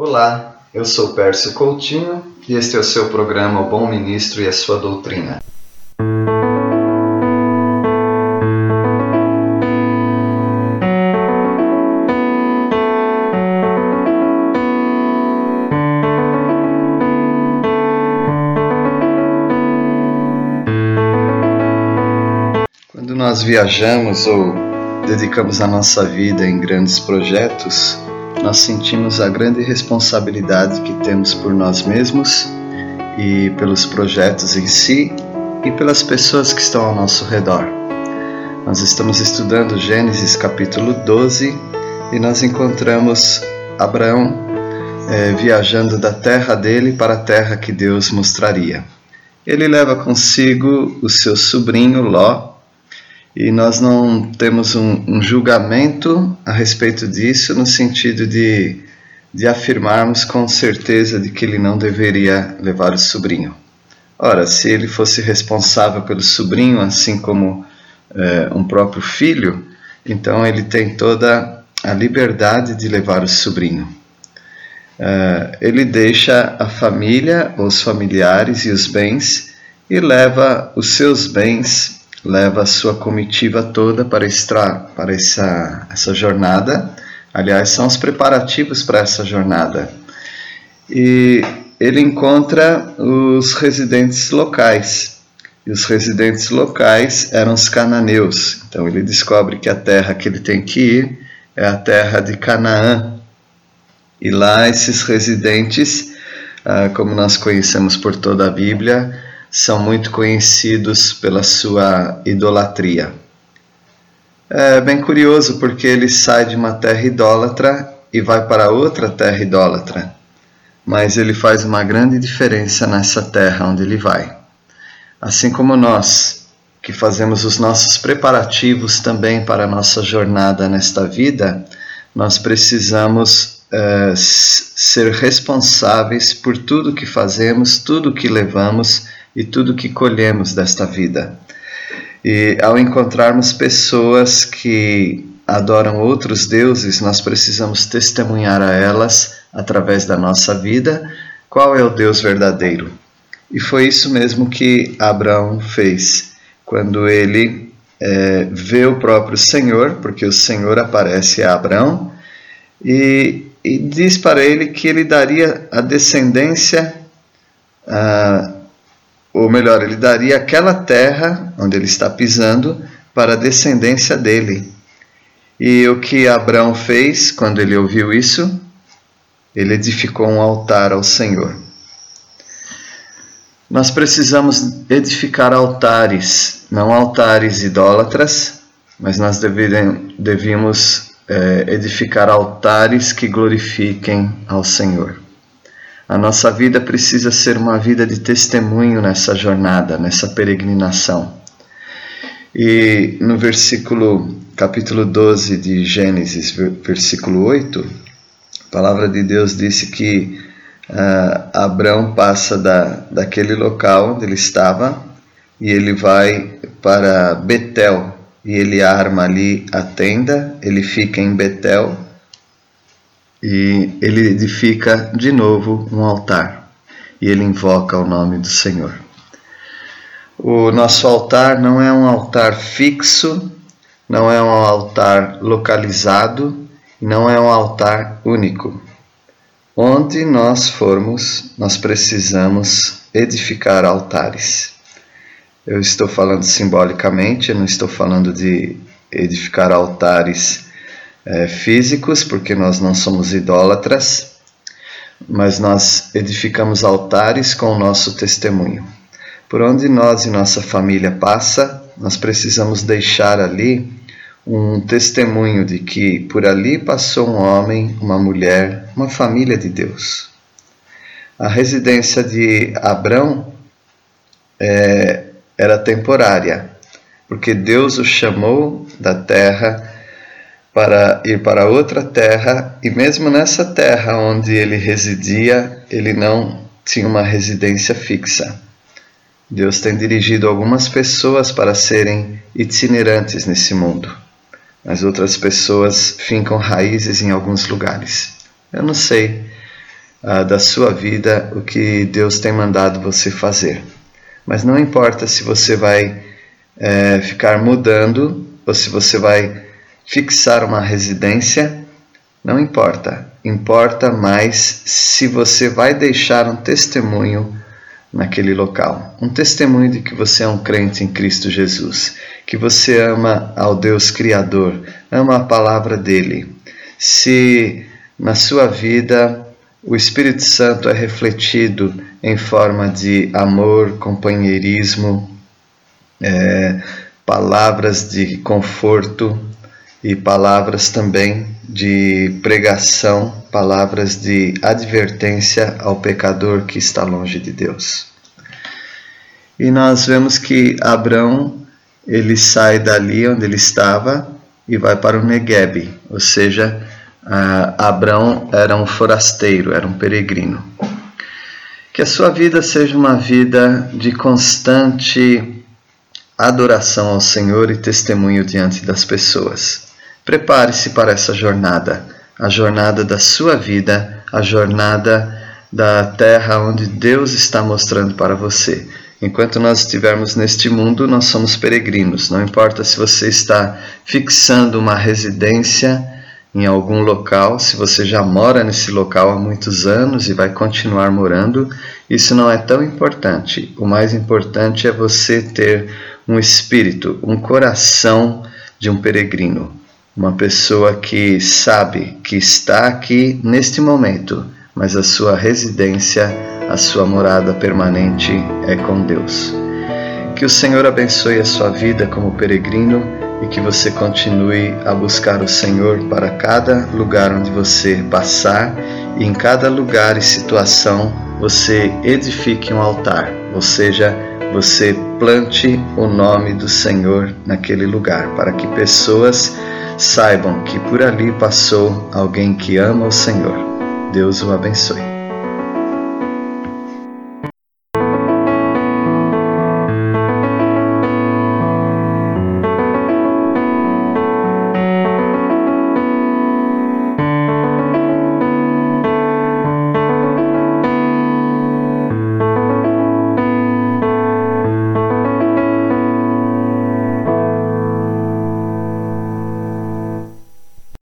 Olá, eu sou Pércio Coutinho e este é o seu programa O Bom Ministro e a Sua Doutrina. Quando nós viajamos ou dedicamos a nossa vida em grandes projetos, nós sentimos a grande responsabilidade que temos por nós mesmos e pelos projetos em si e pelas pessoas que estão ao nosso redor. Nós estamos estudando Gênesis capítulo 12 e nós encontramos Abraão é, viajando da terra dele para a terra que Deus mostraria. Ele leva consigo o seu sobrinho Ló, e nós não temos um, um, julgamento a respeito disso no sentido de, de afirmarmos com certeza de que ele não deveria levar o sobrinho. Ora, se ele fosse responsável pelo sobrinho, assim como é, um próprio filho, então ele tem toda a liberdade de levar o sobrinho. É, ele deixa a família, os familiares e os bens e leva os seus bens leva a sua comitiva toda para, extra, para essa, essa jornada. Aliás, são os preparativos para essa jornada. E ele encontra os residentes locais. E os residentes locais eram os cananeus. Então ele descobre que a terra que ele tem que ir é a terra de Canaã. E lá esses residentes, ah, como nós conhecemos por toda a Bíblia, são muito conhecidos pela sua idolatria. É bem curioso porque ele sai de uma terra idólatra e vai para outra terra idólatra, mas ele faz uma grande diferença nessa terra onde ele vai. Assim como nós, que fazemos os nossos preparativos também para a nossa jornada nesta vida, nós precisamos é, ser responsáveis por tudo que fazemos, tudo que levamos e tudo que colhemos desta vida. E ao encontrarmos pessoas que adoram outros deuses, nós precisamos testemunhar a elas, através da nossa vida, qual é o Deus verdadeiro. E foi isso mesmo que Abraão fez, quando ele é, vê o próprio Senhor, porque o Senhor aparece a Abraão, e, e diz para ele que ele daria a descendência. Uh, ou melhor, ele daria aquela terra onde ele está pisando para a descendência dele. E o que Abraão fez quando ele ouviu isso? Ele edificou um altar ao Senhor. Nós precisamos edificar altares, não altares idólatras, mas nós devíamos é, edificar altares que glorifiquem ao Senhor. A nossa vida precisa ser uma vida de testemunho nessa jornada, nessa peregrinação. E no versículo, capítulo 12 de Gênesis, versículo 8, a palavra de Deus disse que uh, Abraão passa da, daquele local onde ele estava e ele vai para Betel e ele arma ali a tenda, ele fica em Betel e ele edifica de novo um altar e ele invoca o nome do Senhor. O nosso altar não é um altar fixo, não é um altar localizado, não é um altar único. Onde nós formos, nós precisamos edificar altares. Eu estou falando simbolicamente, eu não estou falando de edificar altares é, físicos, porque nós não somos idólatras, mas nós edificamos altares com o nosso testemunho. Por onde nós e nossa família passa, nós precisamos deixar ali um testemunho de que por ali passou um homem, uma mulher, uma família de Deus. A residência de Abrão é, era temporária, porque Deus o chamou da terra para ir para outra terra, e mesmo nessa terra onde ele residia, ele não tinha uma residência fixa. Deus tem dirigido algumas pessoas para serem itinerantes nesse mundo, mas outras pessoas fincam raízes em alguns lugares. Eu não sei uh, da sua vida o que Deus tem mandado você fazer. Mas não importa se você vai é, ficar mudando ou se você vai fixar uma residência, não importa. Importa mais se você vai deixar um testemunho naquele local. Um testemunho de que você é um crente em Cristo Jesus, que você ama ao Deus Criador, ama a palavra dele. Se na sua vida o Espírito Santo é refletido em forma de amor, companheirismo, é, palavras de conforto e palavras também de pregação, palavras de advertência ao pecador que está longe de Deus. E nós vemos que Abraão ele sai dali onde ele estava e vai para o Negueb, ou seja, Abraão era um forasteiro, era um peregrino. Que a sua vida seja uma vida de constante adoração ao Senhor e testemunho diante das pessoas. Prepare-se para essa jornada, a jornada da sua vida, a jornada da terra onde Deus está mostrando para você. Enquanto nós estivermos neste mundo, nós somos peregrinos. Não importa se você está fixando uma residência em algum local, se você já mora nesse local há muitos anos e vai continuar morando, isso não é tão importante. O mais importante é você ter um espírito, um coração de um peregrino, uma pessoa que sabe que está aqui neste momento, mas a sua residência, a sua morada permanente é com Deus. Que o Senhor abençoe a sua vida como peregrino e que você continue a buscar o Senhor para cada lugar onde você passar e em cada lugar e situação você edifique um altar, ou seja, você plante o nome do Senhor naquele lugar, para que pessoas saibam que por ali passou alguém que ama o Senhor. Deus o abençoe.